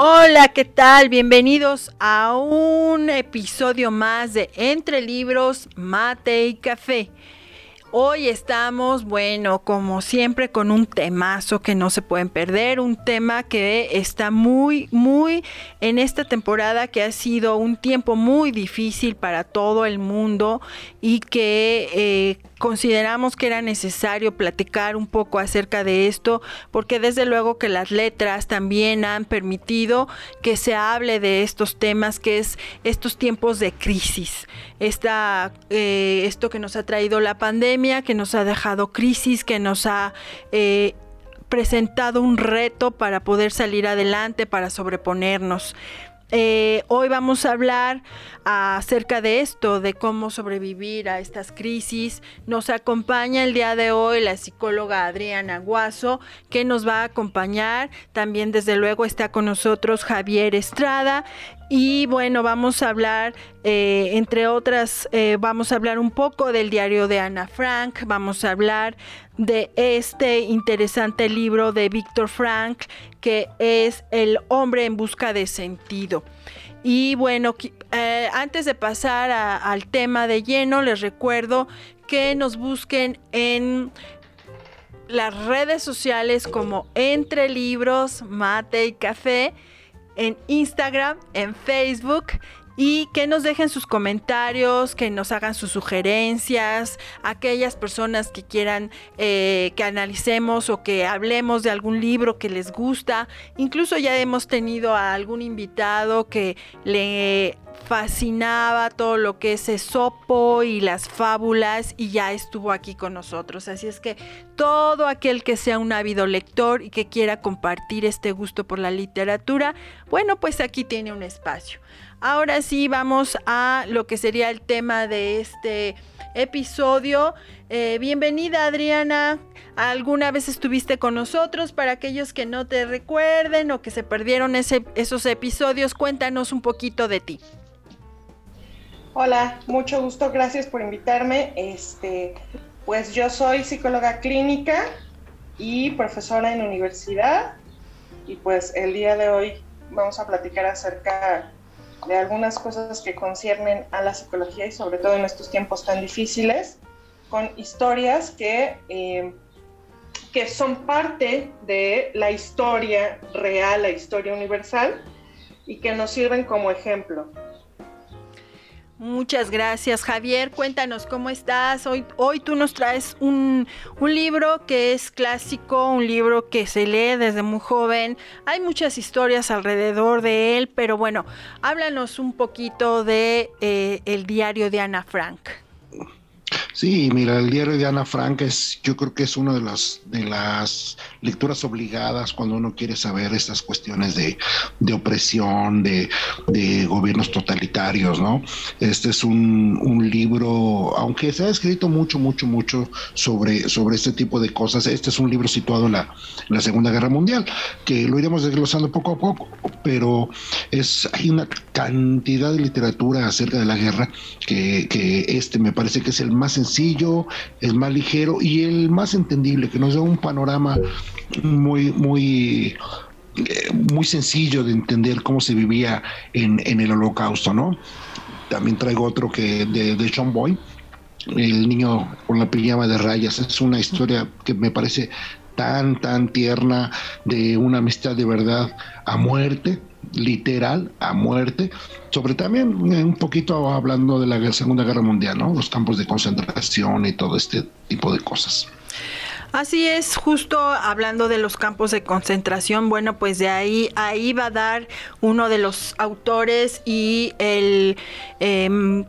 Hola, ¿qué tal? Bienvenidos a un episodio más de Entre Libros, Mate y Café. Hoy estamos, bueno, como siempre, con un temazo que no se pueden perder, un tema que está muy, muy en esta temporada que ha sido un tiempo muy difícil para todo el mundo y que eh, consideramos que era necesario platicar un poco acerca de esto, porque desde luego que las letras también han permitido que se hable de estos temas, que es estos tiempos de crisis, esta, eh, esto que nos ha traído la pandemia que nos ha dejado crisis, que nos ha eh, presentado un reto para poder salir adelante, para sobreponernos. Eh, hoy vamos a hablar acerca de esto, de cómo sobrevivir a estas crisis. Nos acompaña el día de hoy la psicóloga Adriana Guaso, que nos va a acompañar. También, desde luego, está con nosotros Javier Estrada. Y bueno, vamos a hablar, eh, entre otras, eh, vamos a hablar un poco del diario de Ana Frank, vamos a hablar de este interesante libro de Víctor Frank, que es El hombre en busca de sentido. Y bueno, eh, antes de pasar al tema de lleno, les recuerdo que nos busquen en las redes sociales como Entre Libros, Mate y Café en Instagram, en Facebook y que nos dejen sus comentarios, que nos hagan sus sugerencias, aquellas personas que quieran eh, que analicemos o que hablemos de algún libro que les gusta. Incluso ya hemos tenido a algún invitado que le fascinaba todo lo que es Esopo y las fábulas y ya estuvo aquí con nosotros. Así es que todo aquel que sea un ávido lector y que quiera compartir este gusto por la literatura, bueno, pues aquí tiene un espacio. Ahora sí, vamos a lo que sería el tema de este episodio. Eh, bienvenida Adriana. ¿Alguna vez estuviste con nosotros? Para aquellos que no te recuerden o que se perdieron esos episodios, cuéntanos un poquito de ti. Hola, mucho gusto, gracias por invitarme. Este, pues yo soy psicóloga clínica y profesora en universidad y pues el día de hoy vamos a platicar acerca de algunas cosas que conciernen a la psicología y sobre todo en estos tiempos tan difíciles, con historias que, eh, que son parte de la historia real, la historia universal, y que nos sirven como ejemplo. Muchas gracias, Javier. Cuéntanos cómo estás. Hoy, hoy tú nos traes un, libro que es clásico, un libro que se lee desde muy joven. Hay muchas historias alrededor de él, pero bueno, háblanos un poquito de eh, el diario de Ana Frank. Sí, mira, el diario de Ana Frank es, yo creo que es una de las, de las lecturas obligadas cuando uno quiere saber estas cuestiones de, opresión, de, gobiernos totalitarios, ¿no? Este es un, libro, aunque se ha escrito mucho, mucho, mucho sobre, sobre este tipo de cosas, este es un libro situado en la, Segunda Guerra Mundial, que lo iremos desglosando poco a poco, pero es, hay una cantidad de literatura acerca de la guerra que, que este me parece que es el más sencillo, el más ligero y el más entendible, que nos da un panorama muy, muy, eh, muy sencillo de entender cómo se vivía en, el holocausto, ¿no? También traigo otro que de, de Sean Boy, el niño con la pijama de rayas. Es una historia que me parece tan, tan tierna de una amistad de verdad a muerte, literal a muerte, sobre también eh, un poquito hablando de la Segunda Guerra Mundial, ¿no? Los campos de concentración y todo este tipo de cosas. Así es, justo hablando de los campos de concentración, bueno, pues de ahí, ahí va a dar uno de los autores y el em,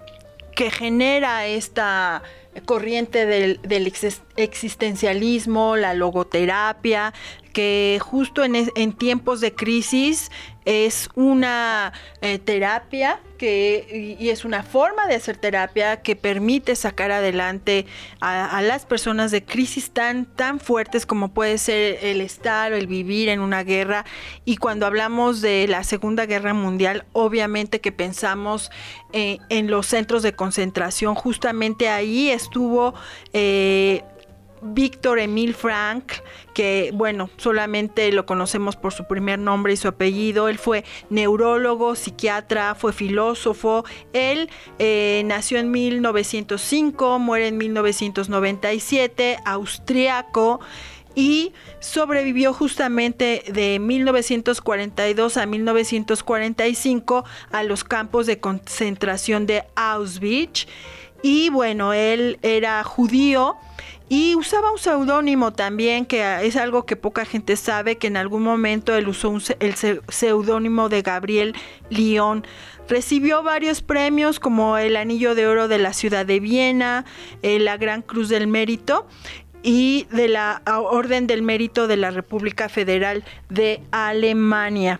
que genera esta corriente del, existencialismo, la logoterapia, que justo en, tiempos de crisis es una eh, terapia que, y es una forma de hacer terapia que permite sacar adelante a, las personas de crisis tan, tan fuertes como puede ser el estar o el vivir en una guerra. Y cuando hablamos de la Segunda Guerra Mundial, obviamente que pensamos eh, en los centros de concentración. Justamente ahí estuvo... Eh, Víctor Emil Frank, que bueno, solamente lo conocemos por su primer nombre y su apellido. Él fue neurólogo, psiquiatra, fue filósofo. Él eh, nació en 1905, muere en 1997, austriaco y sobrevivió justamente de 1942 a 1945 a los campos de concentración de Auschwitz. Y bueno, él era judío y usaba un seudónimo también, que es algo que poca gente sabe, que en algún momento él usó el seudónimo de Gabriel León. Recibió varios premios como el Anillo de Oro de la Ciudad de Viena, eh, la Gran Cruz del Mérito y de la Orden del Mérito de la República Federal de Alemania.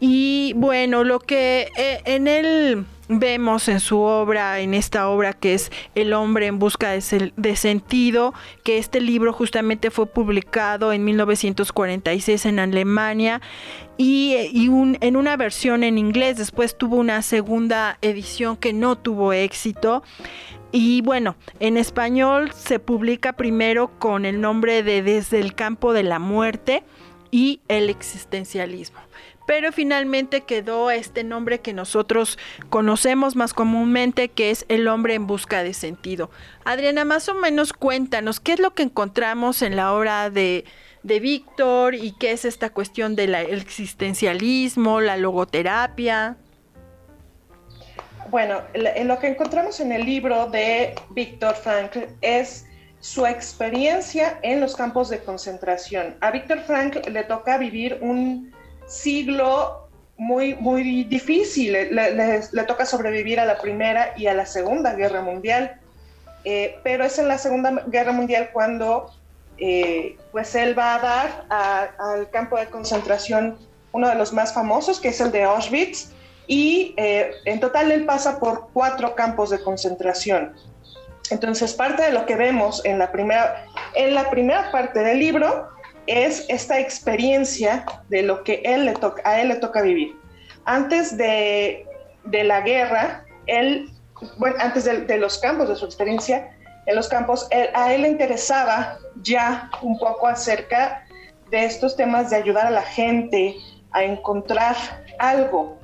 Y bueno, lo que eh, en él vemos en su obra, en esta obra que es El hombre en busca de, sentido, que este libro justamente fue publicado en 1946 en Alemania y, en una versión en inglés, después tuvo una segunda edición que no tuvo éxito. Y bueno, en español se publica primero con el nombre de Desde el campo de la muerte y el existencialismo pero finalmente quedó este nombre que nosotros conocemos más comúnmente, que es el hombre en busca de sentido. Adriana, más o menos cuéntanos, ¿qué es lo que encontramos en la obra de, Víctor y qué es esta cuestión del existencialismo, la logoterapia? Bueno, lo que encontramos en el libro de Víctor Frankl es su experiencia en los campos de concentración. A Víctor Frankl le toca vivir un siglo muy, muy difícil. Le, toca sobrevivir a la Primera y a la Segunda Guerra Mundial. Eh, pero es en la Segunda Guerra Mundial cuando eh, pues él va a dar al campo de concentración uno de los más famosos, que es el de Auschwitz, y eh, en total él pasa por cuatro campos de concentración. Entonces, parte de lo que vemos en la primera, en la primera parte del libro es esta experiencia de lo que él le toca, a él le toca vivir. Antes de, la guerra, él, bueno, antes de, los campos, de su experiencia en los campos, a él le interesaba ya un poco acerca de estos temas de ayudar a la gente a encontrar algo,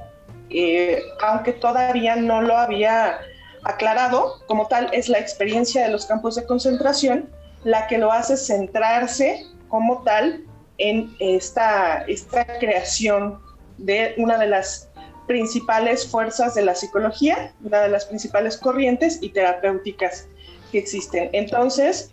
eh, aunque todavía no lo había aclarado, como tal es la experiencia de los campos de concentración la que lo hace centrarse como tal en esta, esta creación de una de las principales fuerzas de la psicología, una de las principales corrientes y terapéuticas que existen. Entonces,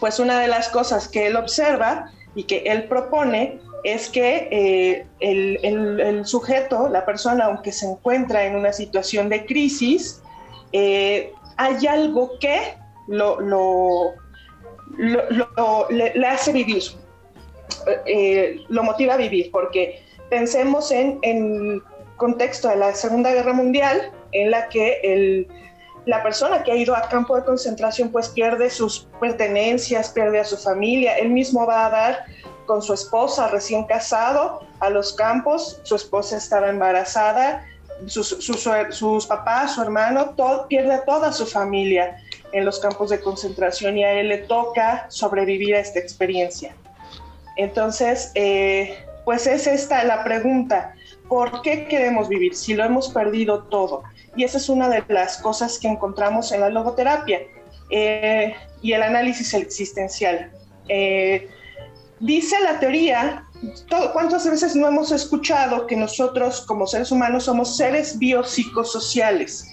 pues una de las cosas que él observa y que él propone es que eh, el, sujeto, la persona, aunque se encuentra en una situación de crisis, eh, hay algo que lo, le, hace vivir, eh, lo motiva a vivir, porque pensemos en, el contexto de la Segunda Guerra Mundial, en la que el, la persona que ha ido a campo de concentración pues pierde sus pertenencias, pierde a su familia, él mismo va a dar con su esposa recién casado a los campos, su esposa estaba embarazada, sus, sus, papás, su hermano, todo, pierde a toda su familia en los campos de concentración y a él le toca sobrevivir a esta experiencia. Entonces, eh, pues es esta la pregunta, ¿por qué queremos vivir si lo hemos perdido todo? Y esa es una de las cosas que encontramos en la logoterapia eh, y el análisis existencial. Eh, dice la teoría, ¿cuántas veces no hemos escuchado que nosotros como seres humanos somos seres biopsicosociales?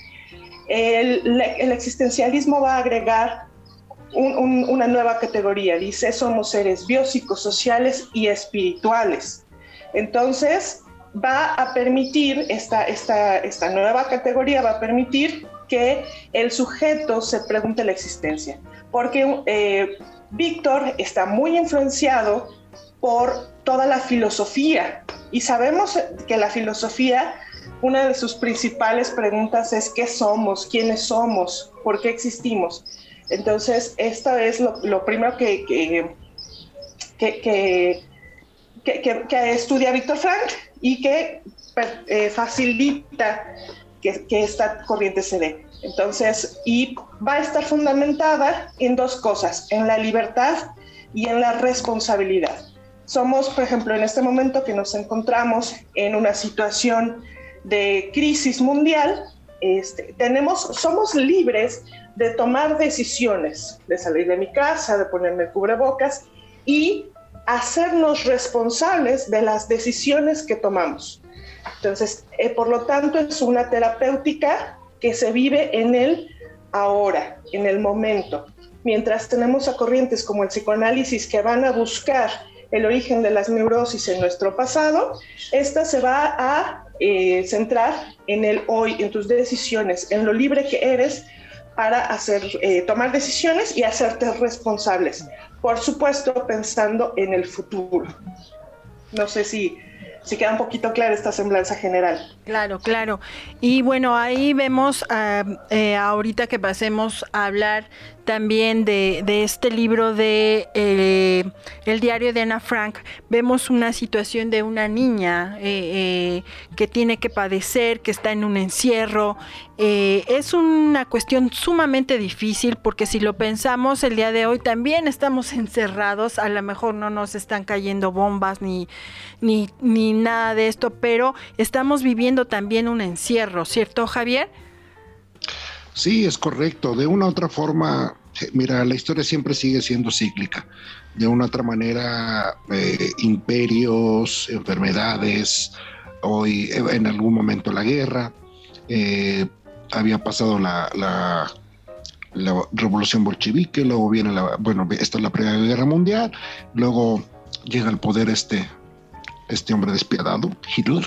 El, existencialismo va a agregar una nueva categoría. Dice, somos seres biopsicosociales y espirituales. Entonces, va a permitir, esta, esta, esta nueva categoría va a permitir que el sujeto se pregunte la existencia. Porque eh, Víctor está muy influenciado por toda la filosofía y sabemos que la filosofía, una de sus principales preguntas es qué somos, quiénes somos, por qué existimos. Entonces, esta es lo, primero que, que, que, estudia Víctor Frank y que eh, facilita que, esta corriente se dé. Entonces, y va a estar fundamentada en dos cosas, en la libertad y en la responsabilidad. Somos, por ejemplo, en este momento que nos encontramos en una situación de crisis mundial, este, tenemos, somos libres de tomar decisiones, de salir de mi casa, de ponerme cubrebocas y hacernos responsables de las decisiones que tomamos. Entonces, eh, por lo tanto, es una terapéutica que se vive en el ahora, en el momento. Mientras tenemos a corrientes como el psicoanálisis que van a buscar el origen de las neurosis en nuestro pasado, esta se va a eh, centrar en el hoy, en tus decisiones, en lo libre que eres para hacer, eh, tomar decisiones y hacerte responsables. Por supuesto, pensando en el futuro. No sé si si queda un poquito clara esta semblanza general. Claro, claro. Y bueno, ahí vemos ah, eh, ahorita que pasemos a hablar también de, este libro de eh, El diario de Ana Frank, vemos una situación de una niña eh, que tiene que padecer, que está en un encierro. Es una cuestión sumamente difícil porque si lo pensamos el día de hoy también estamos encerrados, a lo mejor no nos están cayendo bombas ni, ni, ni nada de esto, pero estamos viviendo también un encierro, ¿cierto Javier? Sí, es correcto. De una u otra forma, mira, la historia siempre sigue siendo cíclica. De una u otra manera, eh, imperios, enfermedades, hoy eh, en algún momento la guerra, eh, había pasado la, la, revolución bolchevique, luego viene la, bueno, esta es la Primera Guerra Mundial, luego llega al poder este, este hombre despiadado, Hitler,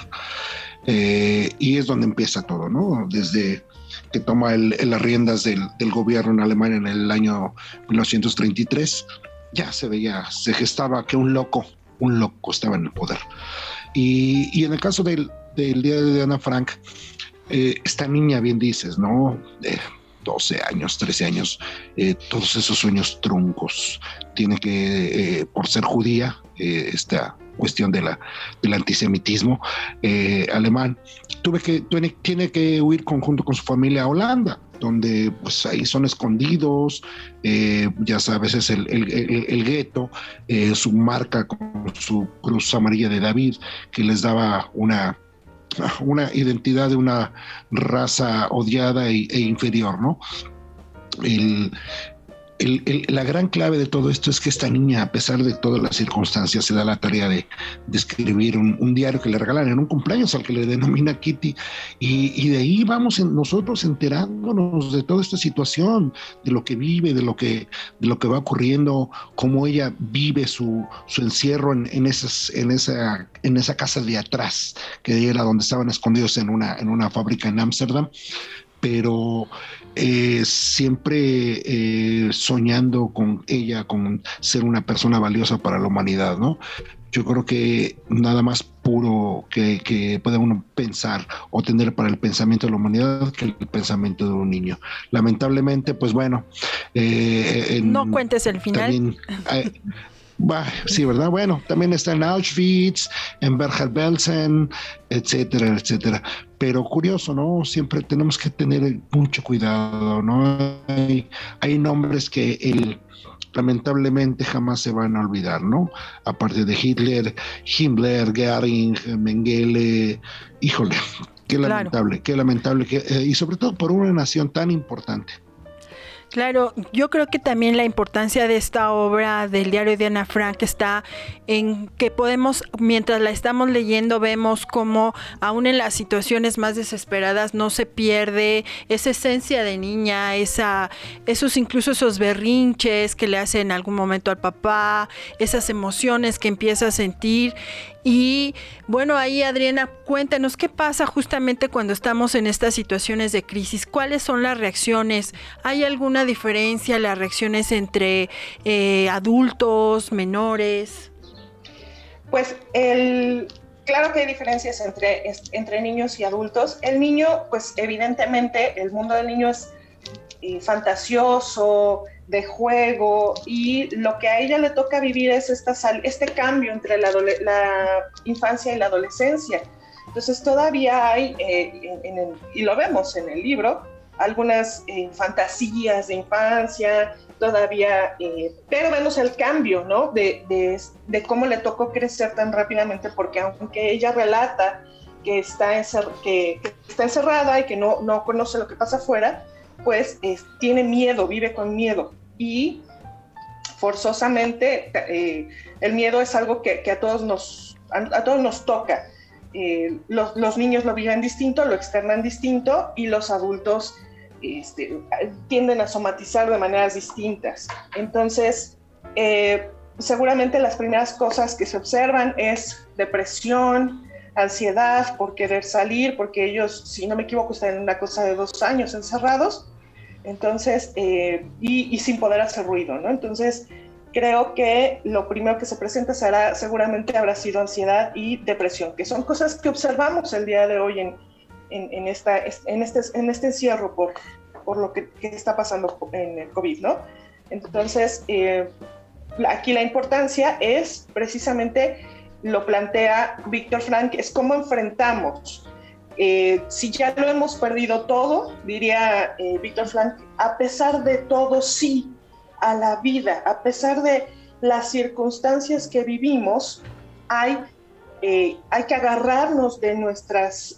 y es donde empieza todo, ¿no? Desde que toma las riendas del, gobierno en Alemania en el año 1933, ya se veía, se gestaba que un loco, un loco estaba en el poder. Y, en el caso del, día de Ana Frank, eh, esta niña, bien dices, ¿no? De 12 años, 13 años, eh, todos esos sueños truncos. Tiene que, eh, por ser judía, esta cuestión de la, del antisemitismo eh, alemán, tuve que, tiene, que huir conjunto con su familia a Holanda, donde pues ahí son escondidos, eh, ya sabes, es el, el, gueto, eh, su marca con su cruz amarilla de David, que les daba una, una identidad de una raza odiada e, e inferior, ¿no? El, la gran clave de todo esto es que esta niña, a pesar de todas las circunstancias, se da la tarea de, escribir un, diario que le regalan en un cumpleaños al que le denomina Kitty. Y, de ahí vamos nosotros enterándonos de toda esta situación, de lo que vive, de lo que, de lo que va ocurriendo, cómo ella vive su, encierro en, esas, en, esa, en esa casa de atrás, que era donde estaban escondidos en una, en una fábrica en Ámsterdam pero eh, siempre eh, soñando con ella, con ser una persona valiosa para la humanidad, ¿no? Yo creo que nada más puro que, que puede uno pensar o tener para el pensamiento de la humanidad que el pensamiento de un niño. Lamentablemente, pues bueno. Eh, no cuentes el final. Sí, ¿verdad? Bueno, también está en Auschwitz, en Bergen-Belsen, etcétera, etcétera. Pero curioso, ¿no? Siempre tenemos que tener mucho cuidado, ¿no? Hay, nombres que el, lamentablemente jamás se van a olvidar, ¿no? Aparte de Hitler, Himmler, Goering, Mengele, híjole, qué lamentable, qué lamentable, que, eh, y sobre todo por una nación tan importante. Claro, yo creo que también la importancia de esta obra del diario de Ana Frank está en que podemos, mientras la estamos leyendo, vemos cómo aún en las situaciones más desesperadas no se pierde esa esencia de niña, esa, esos incluso esos berrinches que le hace en algún momento al papá, esas emociones que empieza a sentir y bueno, ahí Adriana, cuéntanos qué pasa justamente cuando estamos en estas situaciones de crisis. ¿Cuáles son las reacciones? ¿Hay alguna diferencia las reacciones entre eh, adultos, menores? Pues el, claro que hay diferencias entre, entre niños y adultos. El niño, pues evidentemente, el mundo del niño es eh, fantasioso, de juego y lo que a ella le toca vivir es esta este cambio entre la, infancia y la adolescencia. Entonces todavía hay, eh, y lo vemos en el libro, algunas eh, fantasías de infancia, todavía, eh, pero vemos el cambio, ¿no? De, de, cómo le tocó crecer tan rápidamente, porque aunque ella relata que está, que, está encerrada y que no, no conoce lo que pasa afuera, pues tiene miedo, vive con miedo y forzosamente eh, el miedo es algo que, a, todos nos, a, todos nos toca. Eh, los, niños lo viven distinto, lo externan distinto y los adultos este, tienden a somatizar de maneras distintas. Entonces, eh, seguramente las primeras cosas que se observan es depresión, ansiedad por querer salir, porque ellos, si no me equivoco, están en una cosa de dos años encerrados entonces, eh, y, sin poder hacer ruido, ¿no? Entonces, creo que lo primero que se presenta será, seguramente habrá sido ansiedad y depresión, que son cosas que observamos el día de hoy en, en, esta, en, este, en este encierro por, por lo que, está pasando en el COVID, ¿no? Entonces, eh, aquí la importancia es precisamente, lo plantea Víctor Frank, es cómo enfrentamos eh, si ya lo hemos perdido todo, diría eh, Víctor Frank, a pesar de todo, sí, a la vida, a pesar de las circunstancias que vivimos, hay, eh, hay que agarrarnos de nuestras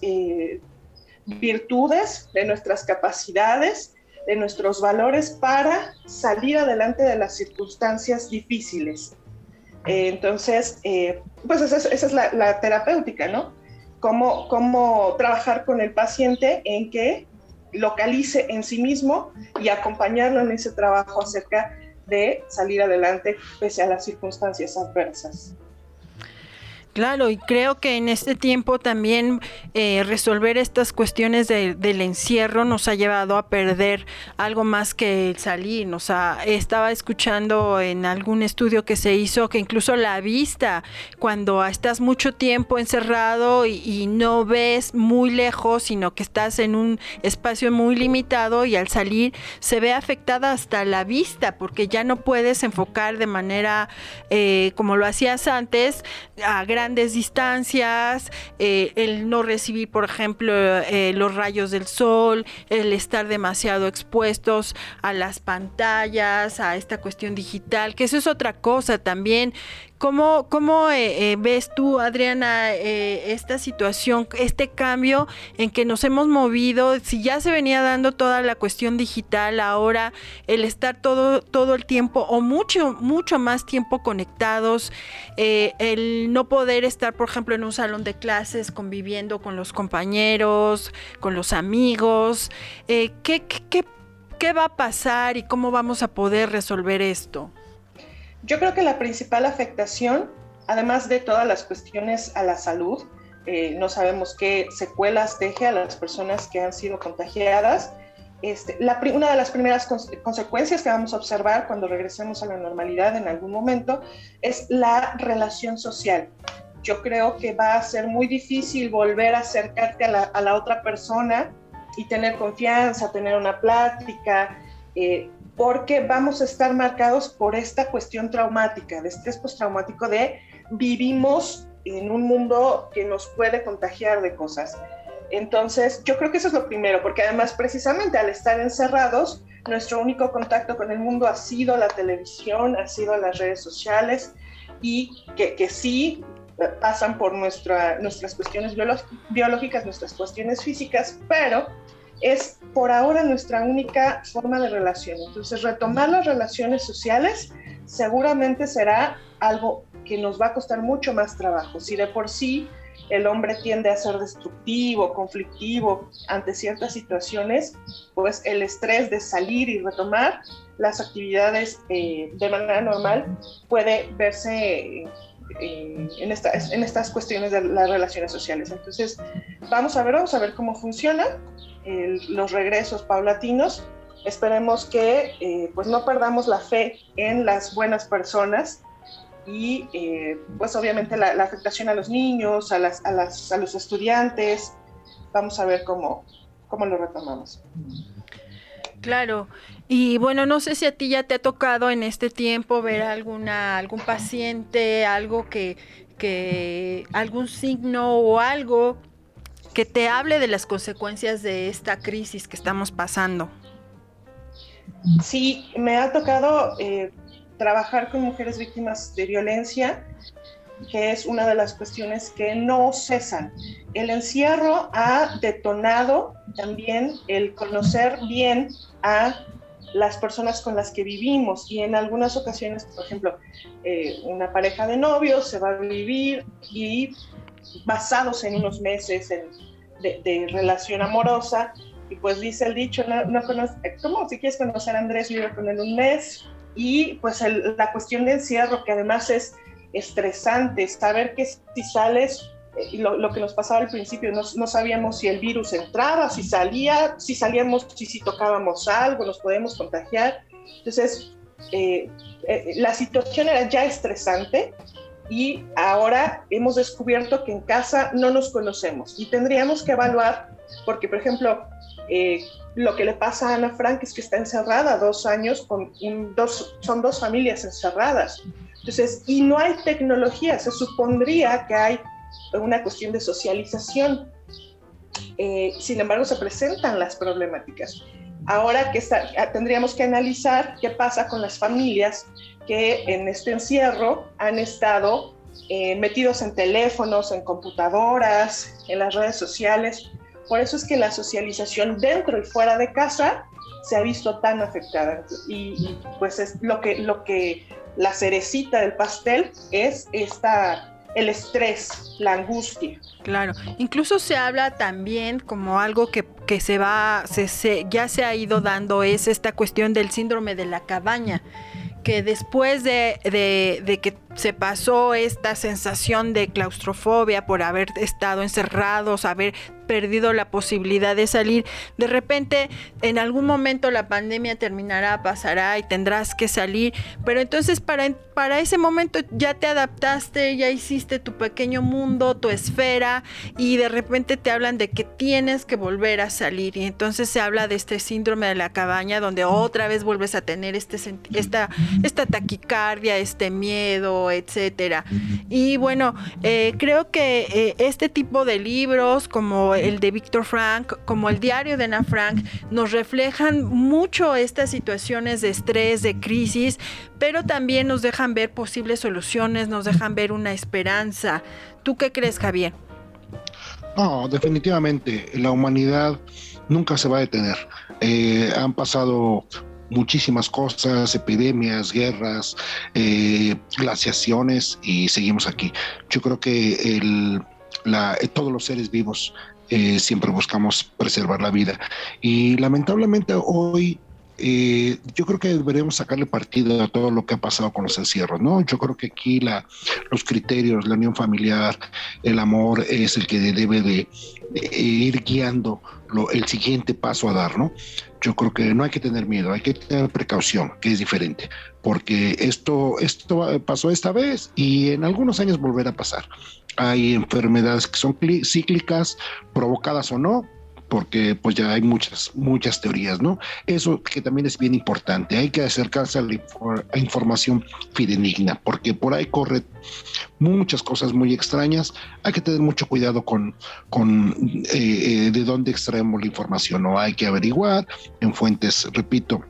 virtudes, de nuestras capacidades, de nuestros valores para salir adelante de las circunstancias difíciles. entonces, pues esa es, la terapéutica, ¿no? Cómo, trabajar con el paciente en que localice en sí mismo y acompañarlo en ese trabajo acerca de salir adelante pese a las circunstancias adversas. Claro, y creo que en este tiempo también eh, resolver estas cuestiones del encierro nos ha llevado a perder algo más que el salir. O sea, estaba escuchando en algún estudio que se hizo que incluso la vista, cuando estás mucho tiempo encerrado y, no ves muy lejos, sino que estás en un espacio muy limitado y al salir se ve afectada hasta la vista, porque ya no puedes enfocar de manera eh, como lo hacías antes a gran grandes distancias, eh, el no recibir, por ejemplo, eh, los rayos del sol, el estar demasiado expuestos a las pantallas, a esta cuestión digital, que eso es otra cosa también ¿Cómo, cómo eh, eh, ves tú, Adriana, eh, esta situación, este cambio en que nos hemos movido? Si ya se venía dando toda la cuestión digital, ahora el estar todo, todo el tiempo o mucho, mucho más tiempo conectados, el no poder estar, por ejemplo, en un salón de clases conviviendo con los compañeros, con los amigos, ¿qué, qué, qué va a pasar y cómo vamos a poder resolver esto? Yo creo que la principal afectación, además de todas las cuestiones a la salud, eh, no sabemos qué secuelas deje a las personas que han sido contagiadas. Este, la, una de las primeras consecuencias que vamos a observar cuando regresemos a la normalidad en algún momento es la relación social. Yo creo que va a ser muy difícil volver a acercarte a la, a la otra persona y tener confianza, tener una plática. Eh, porque vamos a estar marcados por esta cuestión traumática, de estrés postraumático, de vivimos en un mundo que nos puede contagiar de cosas. Entonces, yo creo que eso es lo primero, porque además precisamente al estar encerrados, nuestro único contacto con el mundo ha sido la televisión, ha sido las redes sociales y que, que sí eh, pasan por nuestra, nuestras cuestiones biológicas, nuestras cuestiones físicas, pero es por ahora nuestra única forma de relación. Entonces, retomar las relaciones sociales seguramente será algo que nos va a costar mucho más trabajo. Si de por sí el hombre tiende a ser destructivo, conflictivo ante ciertas situaciones, pues el estrés de salir y retomar las actividades eh, de manera normal puede verse eh, en, estas, en estas cuestiones de las relaciones sociales. Entonces, vamos a ver, vamos a ver cómo los regresos paulatinos. Esperemos que eh, pues no perdamos la fe en las buenas personas y eh, pues obviamente la, afectación a los niños, a, las, a, las, a, los estudiantes. Vamos a ver cómo, cómo lo retomamos. Claro, y bueno, no sé si a ti ya te ha tocado en este tiempo ver alguna, algún paciente, algo que, que, algún signo o algo que te hable de las consecuencias de esta crisis que estamos pasando. Sí, me ha tocado eh, trabajar con mujeres víctimas de violencia, que es una de las cuestiones que no cesan. El encierro ha detonado también el conocer bien a las personas con las que vivimos y en algunas ocasiones, por ejemplo, eh, una pareja de novios se va a vivir y basados en unos meses de, relación amorosa, y pues dice el dicho, no, no conoce, ¿cómo si quieres conocer a Andrés, vive con él un mes? Y pues la cuestión de encierro, que además es estresante, saber que si sales, eh, lo, lo, que nos pasaba al principio, no, no, sabíamos si el virus entraba, si salía, si salíamos, si, si tocábamos algo, nos podemos contagiar. Entonces, eh, eh, la situación era ya estresante y ahora hemos descubierto que en casa no nos conocemos y tendríamos que evaluar, porque por ejemplo, eh, lo que le pasa a Ana Frank es que está encerrada dos años, con dos, son dos familias encerradas. Entonces, y no hay tecnología, se supondría que hay una cuestión de socialización. Eh, sin embargo, se presentan las problemáticas. Ahora que tendríamos que analizar qué pasa con las familias que en este encierro han estado eh, metidos en teléfonos, en computadoras, en las redes sociales. Por eso es que la socialización dentro y fuera de casa se ha visto tan afectada. Y, pues es lo que, lo que la cerecita del pastel es esta el estrés, la angustia. Claro, incluso se habla también como algo que, que se va, se, se, ya se ha ido dando, es esta cuestión del síndrome de la cabaña que después de, de, que se pasó esta sensación de claustrofobia por haber estado encerrados, haber perdido la posibilidad de salir, de repente en algún momento la pandemia terminará, pasará y tendrás que salir, pero entonces para, para ese momento ya te adaptaste, ya hiciste tu pequeño mundo, tu esfera y de repente te hablan de que tienes que volver a salir. Y entonces se habla de este síndrome de la cabaña donde otra vez vuelves a tener este esta, esta taquicardia, este miedo, etcétera. Y bueno, eh, creo que eh, este tipo de libros, como el de Víctor Frank, como el diario de Ana Frank, nos reflejan mucho estas situaciones de estrés, de crisis, pero también nos dejan ver posibles soluciones, nos dejan ver una esperanza. ¿Tú qué crees, Javier? No, definitivamente, la humanidad nunca se va a detener. Eh, han pasado muchísimas cosas, epidemias, guerras, eh, glaciaciones y seguimos aquí. Yo creo que el, la, todos los seres vivos eh, siempre buscamos preservar la vida y lamentablemente hoy eh, yo creo que deberíamos sacarle partido a todo lo que ha pasado con los encierros, ¿no? Yo creo que aquí la, los criterios, la unión familiar, el amor es el que debe de, ir guiando el siguiente paso a dar, ¿no? Yo creo que no hay que tener miedo, hay que tener precaución, que es diferente, porque esto, esto pasó esta vez y en algunos años volverá a pasar. Hay enfermedades que son cíclicas, provocadas o no, porque pues ya hay muchas, muchas teorías, ¿no? Eso que también es bien importante, hay que acercarse a la información fidedigna, porque por ahí corre muchas cosas muy extrañas, hay que tener mucho cuidado con, con eh, eh, de dónde extraemos la información, ¿no? Hay que averiguar en fuentes, repito,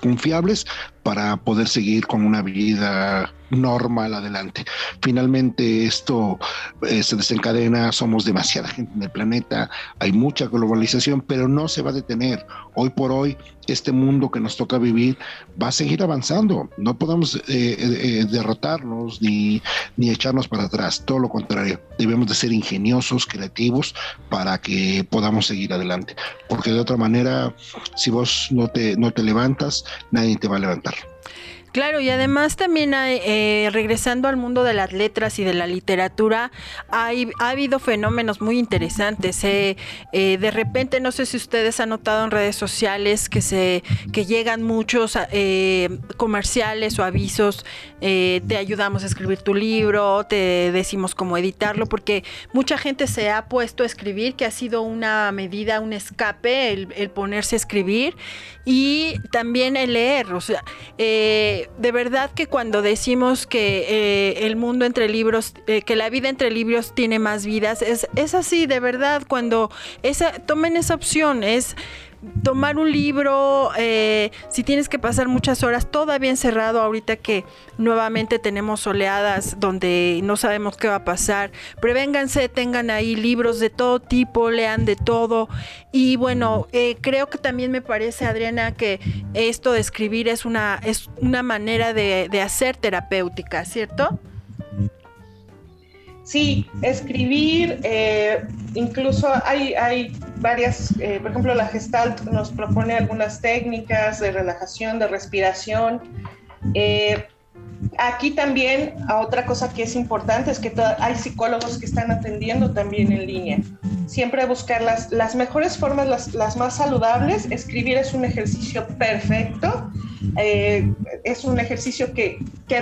confiables, para poder seguir con una vida normal adelante. Finalmente esto eh, se desencadena, somos demasiada gente en el planeta, hay mucha globalización, pero no se va a detener. Hoy por hoy, este mundo que nos toca vivir va a seguir avanzando. No podemos eh, eh, derrotarnos ni, ni echarnos para atrás, todo lo contrario. Debemos de ser ingeniosos, creativos, para que podamos seguir adelante. Porque de otra manera, si vos no te, no te levantas, nadie te va a levantar. Claro, y además también hay, eh, regresando al mundo de las letras y de la literatura, hay, ha habido fenómenos muy interesantes. Eh, eh, de repente, no sé si ustedes han notado en redes sociales que se que llegan muchos comerciales o avisos, te ayudamos a escribir tu libro, te decimos cómo editarlo, porque mucha gente se ha puesto a escribir, que ha sido una medida, un escape, el, el ponerse a escribir y también el leer. O sea, de verdad que cuando decimos que eh, el mundo entre libros, eh, que la vida entre libros tiene más vidas, es, es así, de verdad, cuando esa, tomen esa opción, es tomar un libro, eh, si tienes que pasar muchas horas todavía encerrado ahorita que nuevamente tenemos oleadas donde no sabemos qué va a pasar, prevénganse, tengan ahí libros de todo tipo, lean de todo y bueno, eh, creo que también me parece Adriana que esto de escribir es una, es una manera de, de hacer terapéutica, ¿cierto? Sí, escribir, eh, incluso hay, hay varias, eh, por ejemplo, la Gestalt nos propone algunas técnicas de relajación, de respiración. Eh, aquí también, otra cosa que es importante es que hay psicólogos que están atendiendo también en línea. Siempre buscar las, las mejores formas, las, las más saludables. Escribir es un ejercicio perfecto eh, es un ejercicio que,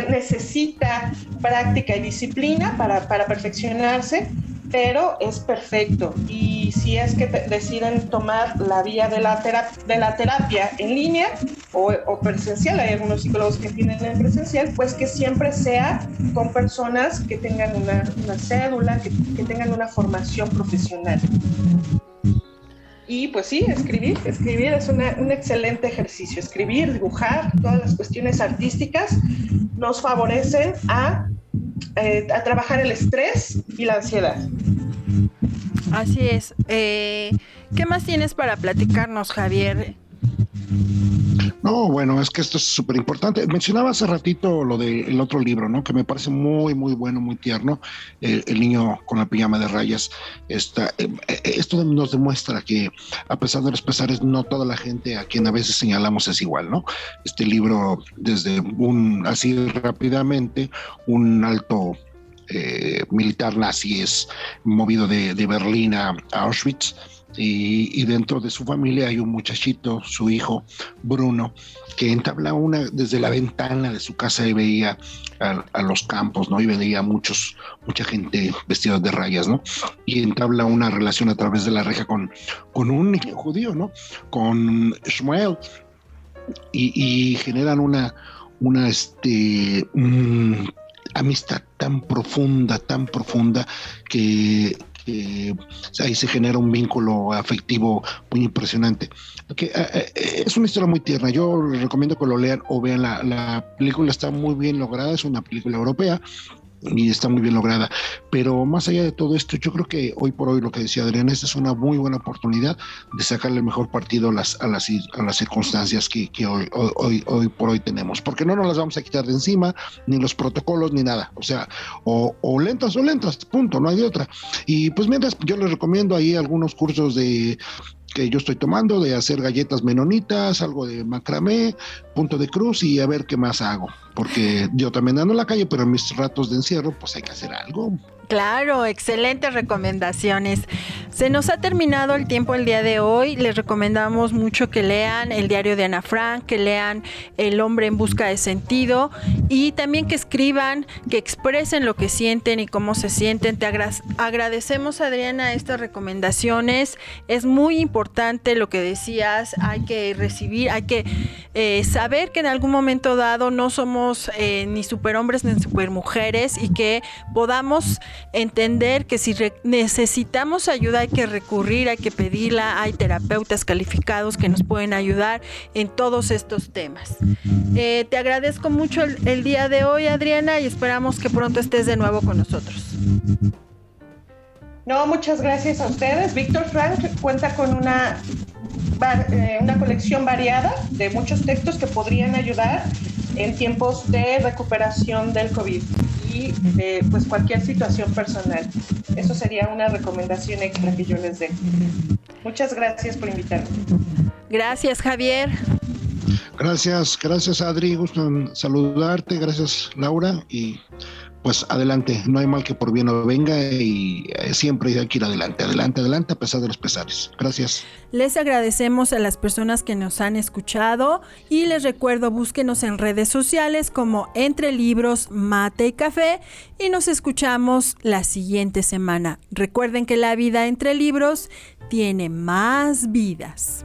necesita práctica y disciplina para, perfeccionarse, pero es perfecto. Y si es que deciden tomar la vía de la, terapia, de la terapia en línea o, presencial, hay algunos psicólogos que tienen en presencial, pues que siempre sea con personas que tengan una, cédula, que, que tengan una formación profesional. Y pues sí, escribir, escribir es un excelente ejercicio. Escribir, dibujar, todas las cuestiones artísticas nos favorecen a, eh, a trabajar el estrés y la ansiedad. Así es. Eh, ¿Qué más tienes para platicarnos, Javier? No, bueno, es que esto es súper importante. Mencionaba hace ratito lo del otro libro, ¿no? Que me parece muy, muy bueno, muy tierno. el niño con la pijama de rayas. Está, eh, eh, esto nos demuestra que, a pesar de los pesares, no toda la gente a quien a veces señalamos es igual, ¿no? Este libro, desde un, así rápidamente, un alto eh, militar nazi es movido de, de Berlín a Auschwitz y, dentro de su familia hay un muchachito, su hijo Bruno, que entabla una desde la ventana de su casa y veía a, los campos, ¿no? Y veía muchos, mucha gente vestida de rayas, ¿no? Y entabla una relación a través de la reja con, con un niño judío, ¿no? Con Shmuel. Y, generan una, una este, amistad tan profunda, tan profunda que, ahí se genera un vínculo afectivo muy impresionante. Eh, eh, es una historia muy tierna. Yo recomiendo que lo lean o vean. La, la película está muy bien lograda, es una película europea y está muy bien lograda. Pero más allá de todo esto, yo creo que hoy por hoy lo que decía Adrián, esta es una muy buena oportunidad de sacarle mejor partido a las, a las, a las circunstancias que, que hoy, hoy, hoy por hoy tenemos, porque no nos las vamos a quitar de encima, ni los protocolos, ni nada. O sea, o lentas o lentas, punto, no hay de otra. Y pues mientras yo les recomiendo ahí algunos cursos de que yo estoy tomando de hacer galletas menonitas, algo de macramé, punto de cruz y a ver qué más hago. Porque yo también ando en la calle, pero en mis ratos de encierro, pues hay que hacer algo. Claro, excelentes recomendaciones. Se nos ha terminado el tiempo el día de hoy. Les recomendamos mucho que lean el diario de Ana Frank, que lean El hombre en busca de sentido y también que escriban, que expresen lo que sienten y cómo se sienten. Te agradecemos, Adriana, estas recomendaciones. Es muy importante lo que decías. Hay que recibir, hay que eh, saber que en algún momento dado no somos eh, ni superhombres ni supermujeres y que podamos entender que si necesitamos ayuda hay que recurrir, hay que pedirla, hay terapeutas calificados que nos pueden ayudar en todos estos temas. Eh, te agradezco mucho el día de hoy, Adriana, y esperamos que pronto estés de nuevo con nosotros. No, muchas gracias a ustedes. Víctor Frank cuenta con una, eh, una colección variada de muchos textos que podrían ayudar en tiempos de recuperación del COVID y de pues, cualquier situación personal. Eso sería una recomendación extra que yo les dé. Muchas gracias por invitarme. Gracias, Javier. Gracias, gracias Adri, gusto en saludarte, gracias Laura y pues adelante, no hay mal que por bien no venga y eh, siempre hay que ir adelante, adelante, adelante a pesar de los pesares. Gracias. Les agradecemos a las personas que nos han escuchado y les recuerdo búsquenos en redes sociales como Entre Libros, Mate y Café y nos escuchamos la siguiente semana. Recuerden que la vida entre libros tiene más vidas.